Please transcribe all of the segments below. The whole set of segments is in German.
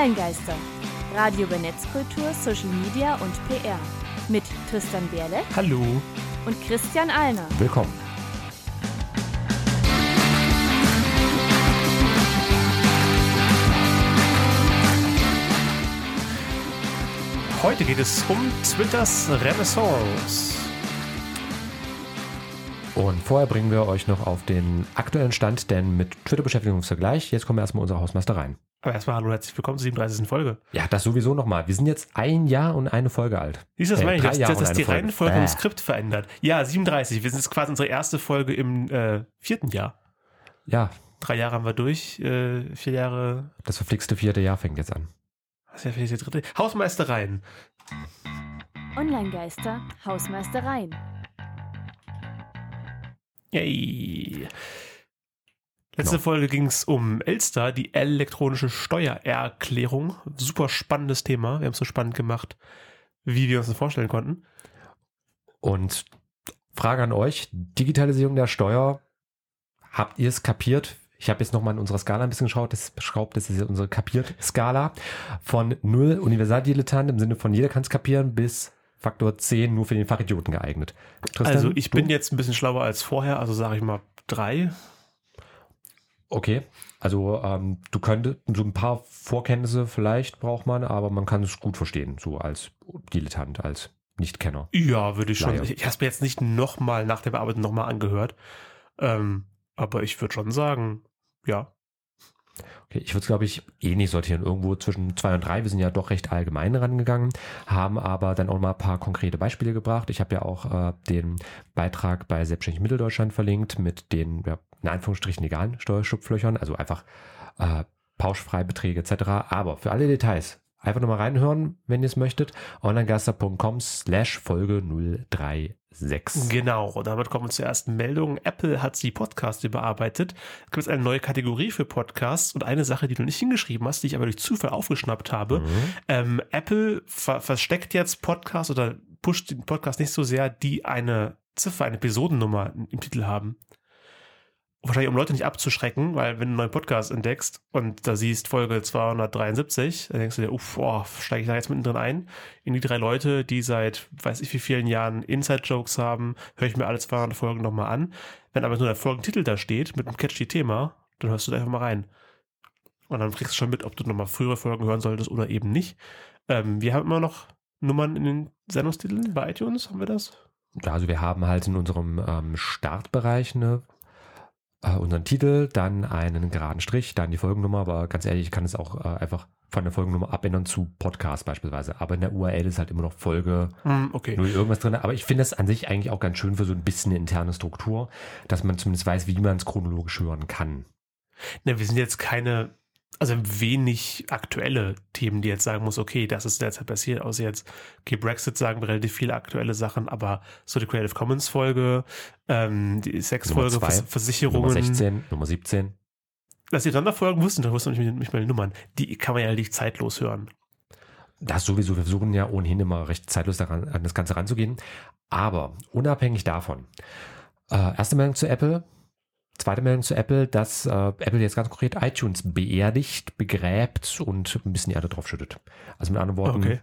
Online-Geister. Radio über Netzkultur, Social Media und PR. Mit Tristan Berle Hallo. und Christian Alner. Willkommen. Heute geht es um Twitters Renaissance. Und vorher bringen wir euch noch auf den aktuellen Stand, denn mit Twitter beschäftigen wir uns ja gleich. Jetzt kommen wir erstmal unsere Hausmeister rein. Aber erstmal hallo, herzlich willkommen zur 37. Folge. Ja, das sowieso nochmal. Wir sind jetzt ein Jahr und eine Folge alt. Siehst du, das Äh, meine ich, dass, dass, dass die Folge. Reihenfolge im Bäh. Skript verändert. Ja, 37. Wir sind jetzt quasi unsere erste Folge im äh, vierten Jahr. Ja, Drei Jahre haben wir durch, äh, vier Jahre, das verflixte vierte Jahr fängt jetzt an. was ist ja vielleicht der dritte? Hausmeistereien. Online-Geister, Hausmeistereien. Yay. Letzte Genau. Folge ging es um Elster, die elektronische Steuererklärung. Super spannendes Thema. Wir haben es so spannend gemacht, wie wir uns das vorstellen konnten. Und Frage an euch, Digitalisierung der Steuer, habt ihr es kapiert? Ich habe jetzt nochmal in unserer Skala ein bisschen geschaut, das beschraubt, das ist jetzt unsere Kapiert-Skala. Von null Universaldilettant im Sinne von jeder kann es kapieren bis Faktor 10 nur für den Fachidioten geeignet. Tristan, also ich du? bin jetzt ein bisschen schlauer als vorher, also sage ich mal drei. Okay, also ähm, du könntest so ein paar Vorkenntnisse vielleicht braucht man, aber man kann es gut verstehen, so als Dilettant, als Nichtkenner. Ja, würde ich schon. Laie. Ich, ich habe es mir jetzt nicht nochmal nach der Bearbeitung nochmal angehört. Ähm, aber ich würde schon sagen, ja. Okay, ich würde es, glaube ich, eh nicht sortieren. Irgendwo zwischen zwei und drei. Wir sind ja doch recht allgemein rangegangen, haben aber dann auch mal ein paar konkrete Beispiele gebracht. Ich habe ja auch äh, den Beitrag bei Selbstständig Mitteldeutschland verlinkt mit den, ja, in Anführungsstrichen legalen Steuerschupflöchern, also einfach äh, Pauschfreibeträge etc. Aber für alle Details einfach nochmal reinhören, wenn ihr es möchtet. onlinegaster.com slash Folge 036. Genau, und damit kommen wir zur ersten Meldung. Apple hat die Podcasts überarbeitet. Es gibt jetzt eine neue Kategorie für Podcasts und eine Sache, die du nicht hingeschrieben hast, die ich aber durch Zufall aufgeschnappt habe. Ähm, Apple ver versteckt jetzt Podcasts oder pusht den Podcast nicht so sehr, die eine Ziffer, eine Episodennummer im Titel haben. Wahrscheinlich um Leute nicht abzuschrecken, weil wenn du einen neuen Podcast entdeckst und da siehst Folge 273, dann denkst du dir, uff, boah, steige ich da jetzt mittendrin ein? In die drei Leute, die seit weiß ich wie vielen Jahren Inside-Jokes haben, höre ich mir alle 200 Folgen nochmal an. Wenn aber nur der Folgentitel da steht mit einem catchy Thema, dann hörst du da einfach mal rein. Und dann kriegst du schon mit, ob du nochmal frühere Folgen hören solltest oder eben nicht. Ähm, wir haben immer noch Nummern in den Sendungstiteln bei iTunes, haben wir das? Also wir haben halt in unserem ähm, Startbereich eine, äh, unseren Titel, dann einen geraden Strich, dann die Folgennummer, aber ganz ehrlich, ich kann es auch äh, einfach von der Folgennummer abändern zu Podcast beispielsweise. Aber in der URL ist halt immer noch Folge Hm, okay. null irgendwas drin. Aber ich finde das an sich eigentlich auch ganz schön für so ein bisschen eine interne Struktur, dass man zumindest weiß, wie man es chronologisch hören kann. Ne, wir sind jetzt keine, also wenig aktuelle Themen, die jetzt sagen muss, okay, das ist derzeit passiert, außer jetzt, okay, Brexit sagen wir relativ viele aktuelle Sachen, aber so die Creative Commons Folge, ähm, die Sexfolge, Vers Versicherungen, Nummer 16, Nummer 17. dass die Sonderfolgen wussten, da wussten nicht, nicht mal die Nummern, die kann man ja relativ zeitlos hören. Das sowieso, wir versuchen ja ohnehin immer recht zeitlos daran, an das Ganze ranzugehen. Aber unabhängig davon, äh, erste Meldung zu Apple, zweite Meldung zu Apple, dass äh, Apple jetzt ganz konkret iTunes beerdigt, begräbt und ein bisschen Erde drauf schüttet. Also mit anderen Worten, Okay.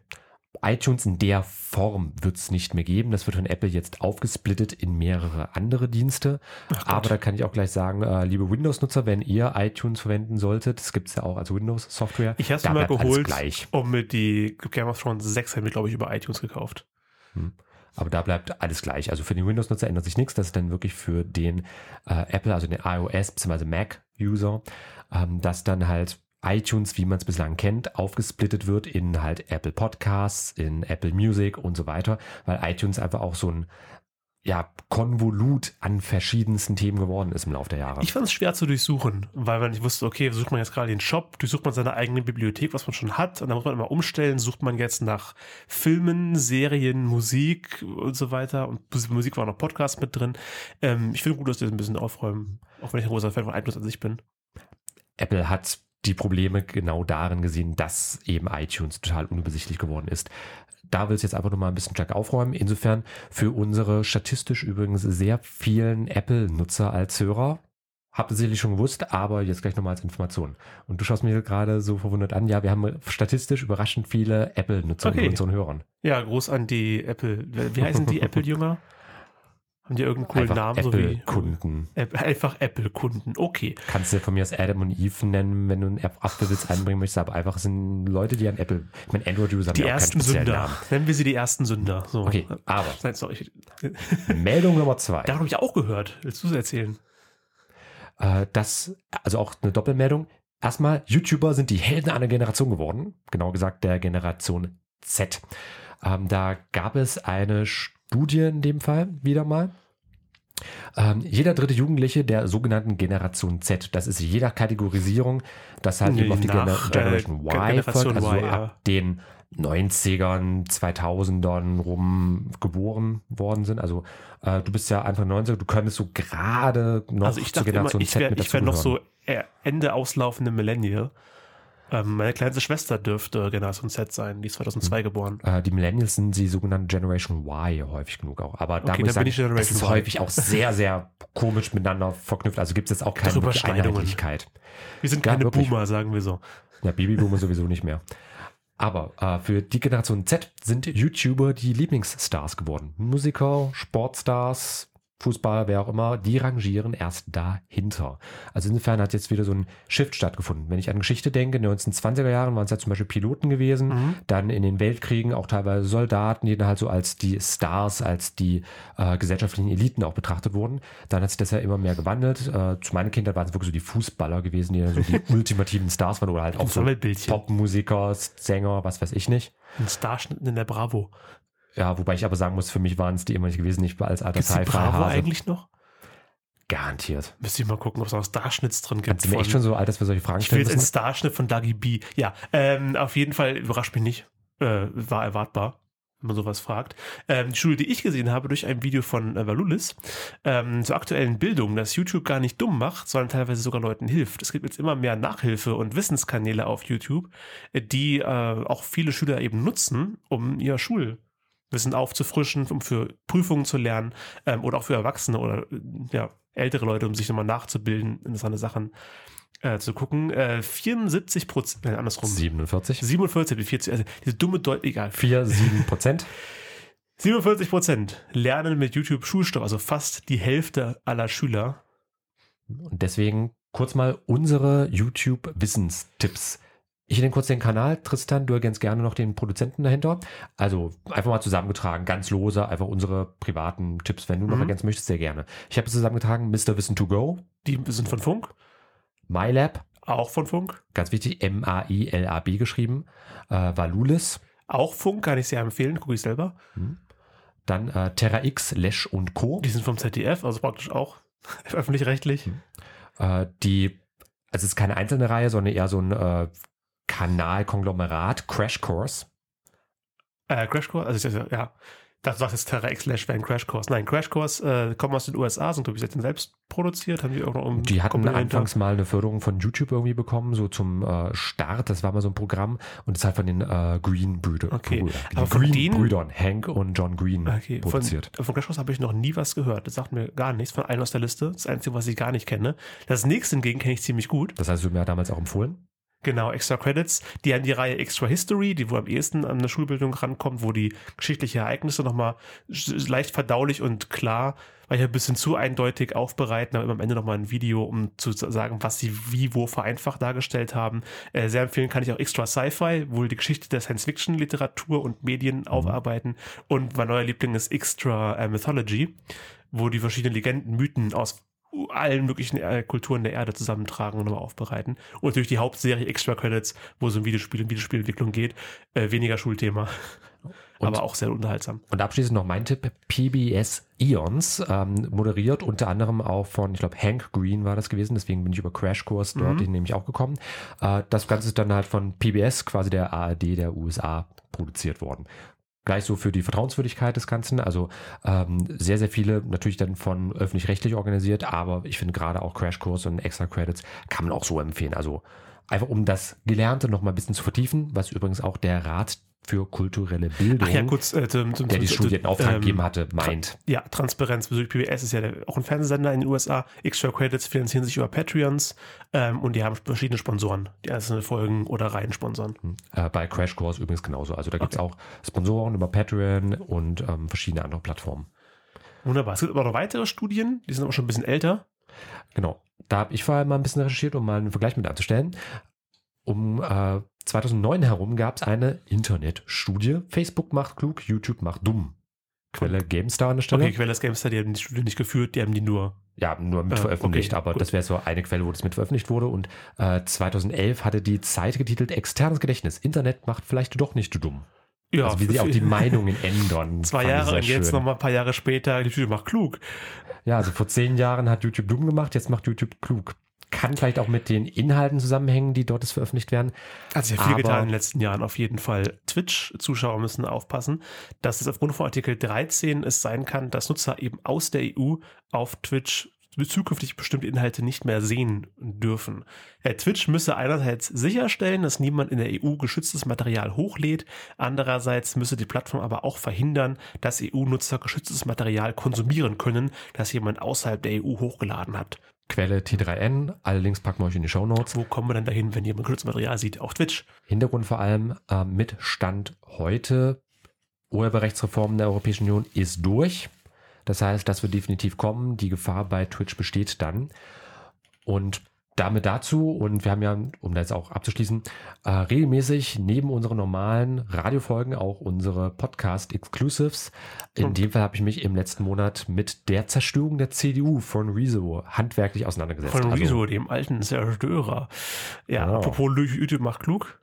iTunes in der Form wird es nicht mehr geben. Das wird von Apple jetzt aufgesplittet in mehrere andere Dienste. Aber da kann ich auch gleich sagen, äh, liebe Windows-Nutzer, wenn ihr iTunes verwenden solltet, das gibt es ja auch als Windows-Software, Ich habe sie mal geholt, um mit die Game of Thrones 6 haben wir, glaube ich, über iTunes gekauft. Aber da bleibt alles gleich. Also für den Windows-Nutzer ändert sich nichts. Das ist dann wirklich für den äh, Apple, also den iOS bzw. Mac-User, ähm, dass dann halt iTunes, wie man es bislang kennt, aufgesplittet wird in halt Apple Podcasts, in Apple Music und so weiter, weil iTunes einfach auch so ein ja, Konvolut an verschiedensten Themen geworden ist im Laufe der Jahre. Ich fand es schwer zu durchsuchen, weil man nicht wusste, okay, sucht man jetzt gerade den Shop, durchsucht man seine eigene Bibliothek, was man schon hat, und dann muss man immer umstellen, sucht man jetzt nach Filmen, Serien, Musik und so weiter. Und Musik war noch Podcast mit drin. Ähm, ich finde gut, dass die das ein bisschen aufräumen, auch wenn ich ein großer Fan von iTunes an sich bin. Apple hat die Probleme genau darin gesehen, dass eben iTunes total unübersichtlich geworden ist. Da will es jetzt einfach nochmal ein bisschen stark aufräumen. Insofern für unsere statistisch übrigens sehr vielen Apple-Nutzer als Hörer Habt ihr sicherlich schon gewusst, aber jetzt gleich nochmal als Information. Und du schaust mir gerade so verwundert an, ja, wir haben statistisch überraschend viele Apple-Nutzer Okay. unter unseren Hörern. Ja, groß an die Apple. Wie heißen die Apple-Jünger? Haben die irgendeinen coolen Einfach Namen? So wie Apple-Kunden. App- einfach Apple-Kunden. Okay. Kannst du von mir aus Adam und Eve nennen, wenn du einen App- Apfelwitz einbringen möchtest, aber einfach sind Leute, die an Apple, ich meine, Android-User Die ersten Sünder. Namen. Nennen wir sie die ersten Sünder. So. Okay, aber Nein, sorry. Meldung Nummer zwei. Darum habe ich auch gehört. Willst du es erzählen? Äh, das, also auch eine Doppelmeldung. Erstmal, YouTuber sind die Helden einer Generation geworden. Genau gesagt der Generation Z. Ähm, da gab es eine Studie in dem Fall wieder mal. Ähm, jeder dritte Jugendliche der sogenannten Generation Z, das ist jeder Kategorisierung, das halt Nee, eben auf die nach, äh, Generation Y Generation folgt, also Y, ja. ab den 90ern, 2000ern rum geboren worden sind. Also äh, du bist ja Anfang 90er, du könntest so gerade noch also ich zur dachte immer, Generation ich Z wäre mit ich wär noch so äh, Ende auslaufende Millennial. Ähm, meine kleinste Schwester dürfte Generation Z sein. Die ist 2002 geboren. Äh, die Millennials sind die sogenannten Generation Y häufig genug auch. Aber da Okay, muss ich sagen, das ist Y. häufig auch sehr, sehr komisch miteinander verknüpft. Also gibt es jetzt auch keine. Einheitlichkeit. Wir sind Ja, keine wirklich. Boomer, sagen wir so. Ja, Babyboomer sowieso nicht mehr. Aber äh, für die Generation Z sind YouTuber die Lieblingsstars geworden. Musiker, Sportstars, Fußballer, wer auch immer, die rangieren erst dahinter. Also insofern hat jetzt wieder so ein Shift stattgefunden. Wenn ich an Geschichte denke, in den 1920er Jahren waren es ja zum Beispiel Piloten gewesen, Mhm. dann in den Weltkriegen auch teilweise Soldaten, die dann halt so als die Stars, als die äh, gesellschaftlichen Eliten auch betrachtet wurden. Dann hat sich das ja immer mehr gewandelt. Äh, zu meiner Kindheit waren es wirklich so die Fußballer gewesen, die dann so die ultimativen Stars waren oder halt auch so. Popmusiker, Sänger, was weiß ich nicht. Ein Starschnitt in der Bravo. Ja, wobei ich aber sagen muss, für mich waren es die immer nicht gewesen, nicht als alter die Bravo eigentlich noch? Garantiert. Müsste ich mal gucken, ob es noch Starschnitts drin gibt. Wir von- echt schon so alt, dass wir solche Fragen ich will stellen jetzt einen? Starschnitt von Dagi B. Ja, ähm, auf jeden Fall überrascht mich nicht. Äh, war erwartbar, wenn man sowas fragt. Ähm, die Schule, die ich gesehen habe, durch ein Video von äh, Valulis, ähm, zur aktuellen Bildung, dass YouTube gar nicht dumm macht, sondern teilweise sogar Leuten hilft. Es gibt jetzt immer mehr Nachhilfe- und Wissenskanäle auf YouTube, äh, die äh, auch viele Schüler eben nutzen, um ihr Schulwissen aufzufrischen, um für Prüfungen zu lernen ähm, oder auch für Erwachsene oder äh, ja, ältere Leute, um sich nochmal nachzubilden, interessante Sachen äh, zu gucken. Äh, 74 Prozent, äh, andersrum. 47. 47 bis 40, also diese dumme Deut egal. 4, 7 Prozent. 47 Prozent lernen mit YouTube Schulstoff, also fast die Hälfte aller Schüler. Und deswegen kurz mal unsere YouTube-Wissenstipps. Ich nenne kurz den Kanal. Tristan, du ergänzt gerne noch den Produzenten dahinter. Also einfach mal zusammengetragen, ganz lose, einfach unsere privaten Tipps. Wenn du noch Mhm. ergänzen möchtest, sehr gerne. Ich habe es zusammengetragen, Mr. Wissen to Go, Die sind von Funk, MyLab, auch von Funk, ganz wichtig, M-A-I-L-A-B geschrieben, äh, Valulis, auch Funk, kann ich sehr empfehlen, gucke ich selber. dann äh, Terra X, Lesch und Co. Die sind vom ZDF, also praktisch auch öffentlich-rechtlich. Äh, die, also es ist keine einzelne Reihe, sondern eher so ein äh, Kanal-Konglomerat, Crash Course. Äh, Crash Course, also dachte, ja, das sagt jetzt Terra X Slash wäre ein Crash Course. Nein, Crash Course äh, kommen aus den USA, sind glaube ich jetzt selbst produziert, haben die auch noch um Die hatten Komponente. anfangs mal eine Förderung von YouTube irgendwie bekommen, so zum äh, Start. Das war mal so ein Programm und das ist halt von den äh, Green Brüder, Okay, Brüder aber den von Green denen- Brüdern, Hank und John Green Okay, von, produziert. von Crash Course habe ich noch nie was gehört. Das sagt mir gar nichts von allen aus der Liste. Das Einzige, was ich gar nicht kenne. Das nächste hingegen kenne ich ziemlich gut. Das hast du mir damals auch empfohlen. Genau, Extra Credits. Die haben die Reihe Extra History, die wo am ehesten an eine Schulbildung rankommt, wo die geschichtliche Ereignisse nochmal leicht verdaulich und klar, weil ein bisschen zu eindeutig aufbereiten, aber immer am Ende nochmal ein Video, um zu sagen, was sie wie, wo vereinfacht dargestellt haben. Äh, sehr empfehlen kann ich auch Extra Sci-Fi, wohl die Geschichte der Science-Fiction-Literatur und Medien aufarbeiten. Und mein neuer Liebling ist Extra äh, Mythology, wo die verschiedenen Legenden, Mythen aus allen möglichen äh, Kulturen der Erde zusammentragen und nochmal aufbereiten. Und natürlich die Hauptserie Extra Credits, wo es um Videospiel und Videospielentwicklung geht. Äh, weniger Schulthema, Und- aber auch sehr unterhaltsam. Und abschließend noch mein Tipp, PBS Eons, ähm, moderiert unter anderem auch von, ich glaube, Hank Green war das gewesen, deswegen bin ich über Crash Course dort Mhm. nämlich auch gekommen. Äh, das Ganze ist dann halt von PBS, quasi der ARD der USA, produziert worden. Gleich so für die Vertrauenswürdigkeit des Ganzen, also ähm, sehr, sehr viele natürlich dann von öffentlich-rechtlich organisiert, aber ich finde gerade auch Crash Course und Extra Credits kann man auch so empfehlen. Also einfach um das Gelernte noch ein bisschen zu vertiefen, was übrigens auch der Rat für kulturelle Bildung, Ach ja, kurz äh, zum, zum, der die Studie in Auftrag ähm, gegeben hatte, meint. Ja, Transparenz bezüglich PBS ist ja der, auch ein Fernsehsender in den USA. Extra Credits finanzieren sich über Patreons ähm, und die haben verschiedene Sponsoren, die einzelne Folgen oder Reihen sponsern. Äh, bei Crash Course übrigens genauso. Also da gibt's auch Sponsoren über Patreon und ähm, verschiedene andere Plattformen. Wunderbar. Es gibt aber noch weitere Studien, die sind aber schon ein bisschen älter. Genau. Da habe ich vorher mal ein bisschen recherchiert, um mal einen Vergleich mit anzustellen. Um äh, 2009 herum gab es eine Internetstudie. Facebook macht klug, YouTube macht dumm. Quelle GameStar an der Stelle. Okay, Quelle ist GameStar, die haben die Studie nicht geführt, die haben die nur. Ja, nur mit Äh, veröffentlicht, okay, aber gut. das wäre so eine Quelle, wo das mit veröffentlicht wurde. Und äh, 2011 hatte die Zeit getitelt Externes Gedächtnis. Internet macht vielleicht doch nicht dumm. Ja, also wie sie auch die Meinungen ändern. Zwei Jahre und jetzt schön. noch mal ein paar Jahre später, Studie macht klug. Ja, also vor zehn Jahren hat YouTube dumm gemacht, jetzt macht YouTube klug. Kann vielleicht auch mit den Inhalten zusammenhängen, die dort veröffentlicht werden. Hat sich ja viel Aber- getan in den letzten Jahren auf jeden Fall. Twitch-Zuschauer müssen aufpassen, dass es aufgrund von Artikel 13 es sein kann, dass Nutzer eben aus der EU auf Twitch zukünftig bestimmte Inhalte nicht mehr sehen dürfen. Ja, Twitch müsse einerseits sicherstellen, dass niemand in der EU geschütztes Material hochlädt, andererseits müsse die Plattform aber auch verhindern, dass EU-Nutzer geschütztes Material konsumieren können, das jemand außerhalb der EU hochgeladen hat. Quelle T3N, alle Links packen wir euch in die Show Notes. Wo kommen wir dann dahin, wenn jemand geschütztes Material sieht? Auf Twitch. Hintergrund vor allem äh, mit Stand heute. Urheberrechtsreform der Europäischen Union ist durch. Das heißt, das wird definitiv kommen. Die Gefahr bei Twitch besteht dann. Und damit dazu, und wir haben ja, um das auch abzuschließen, äh, regelmäßig neben unseren normalen Radiofolgen auch unsere Podcast-Exclusives. In Und- dem Fall habe ich mich im letzten Monat mit der Zerstörung der CDU von Rezo handwerklich auseinandergesetzt. Von Also- Rezo, dem alten Zerstörer. Ja, Genau. apropos YouTube macht klug.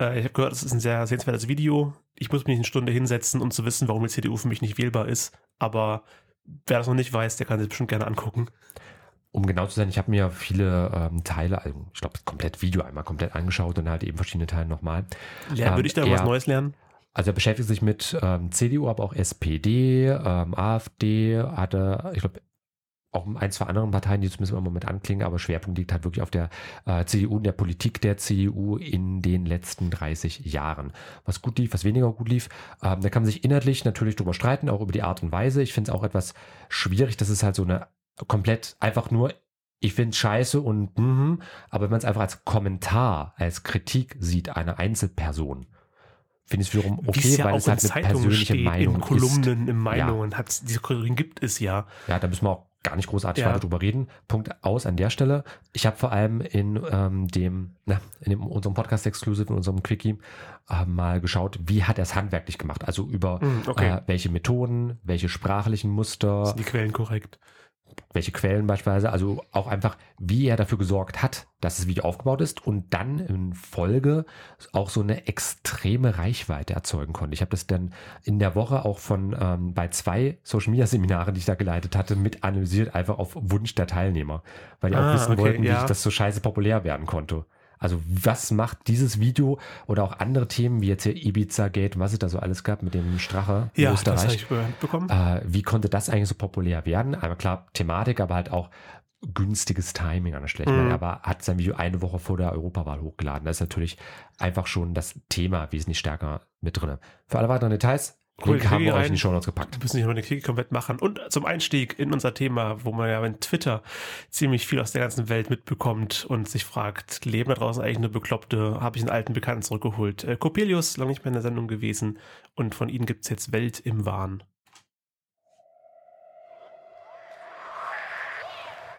Äh, ich habe gehört, das ist ein sehr sehenswertes Video. Ich muss mich eine Stunde hinsetzen, um zu wissen, warum die CDU für mich nicht wählbar ist. Aber wer das noch nicht weiß, der kann sich bestimmt gerne angucken. Um genau zu sein, ich habe mir viele ähm, Teile, also ich glaube, komplett Video einmal komplett angeschaut und halt eben verschiedene Teile nochmal. Lernen, Ähm, würde ich da was eher- Neues lernen? Also er beschäftigt sich mit ähm, CDU, aber auch SPD, ähm, AfD, hatte, ich glaube, auch ein, zwei anderen Parteien, die zumindest im Moment anklingen, aber Schwerpunkt liegt halt wirklich auf der äh, CDU und der Politik der CDU in den letzten 30 Jahren. Was gut lief, was weniger gut lief. Ähm, da kann man sich inhaltlich natürlich drüber streiten, auch über die Art und Weise. Ich finde es auch etwas schwierig, dass es halt so eine komplett einfach nur, ich finde scheiße und mhm, aber wenn man es einfach als Kommentar, als Kritik sieht, einer Einzelperson, finde ich es wiederum Wie okay, es ja weil es halt eine persönliche steht, Meinung in ist. Kolumnen, in Meinungen. Hat's, diese Kategorien gibt es ja. Ja, da müssen wir auch gar nicht großartig Ja. weiter drüber reden. Punkt aus an der Stelle. Ich habe vor allem in ähm, dem, na, in dem, unserem Podcast Exclusive, in unserem Quickie, äh, mal geschaut, wie hat er es handwerklich gemacht. Also über Hm, okay. äh, welche Methoden, welche sprachlichen Muster, Sind die Quellen korrekt? Welche Quellen beispielsweise, also auch einfach, wie er dafür gesorgt hat, dass das Video aufgebaut ist und dann in Folge auch so eine extreme Reichweite erzeugen konnte. Ich habe das dann in der Woche auch von ähm, bei zwei Social Media Seminaren, die ich da geleitet hatte, mit analysiert, einfach auf Wunsch der Teilnehmer, weil die auch Ah, wissen okay, wollten, wie ja. ich das so scheiße populär werden konnte. Also was macht dieses Video oder auch andere Themen wie jetzt hier Ibiza Gate und was es da so alles gab mit dem Strache in Ja, das habe Österreich? ich bekommen. Äh, wie konnte das eigentlich so populär werden? Einmal klar Thematik, aber halt auch günstiges Timing an der Stelle. Ich Mhm. aber hat sein Video eine Woche vor der Europawahl hochgeladen. Das ist natürlich einfach schon das Thema wesentlich stärker mit drin. Für alle weiteren Details, Cool, Link haben wir ich euch in die Show Notes gepackt. Wir müssen nicht nur eine Krieg komplett machen. Und zum Einstieg in unser Thema, wo man ja in Twitter ziemlich viel aus der ganzen Welt mitbekommt und sich fragt, leben da draußen eigentlich eine Bekloppte? Habe ich einen alten Bekannten zurückgeholt? Äh, Coppelius, lange nicht mehr in der Sendung gewesen. Und von ihnen gibt's jetzt Welt im Wahn.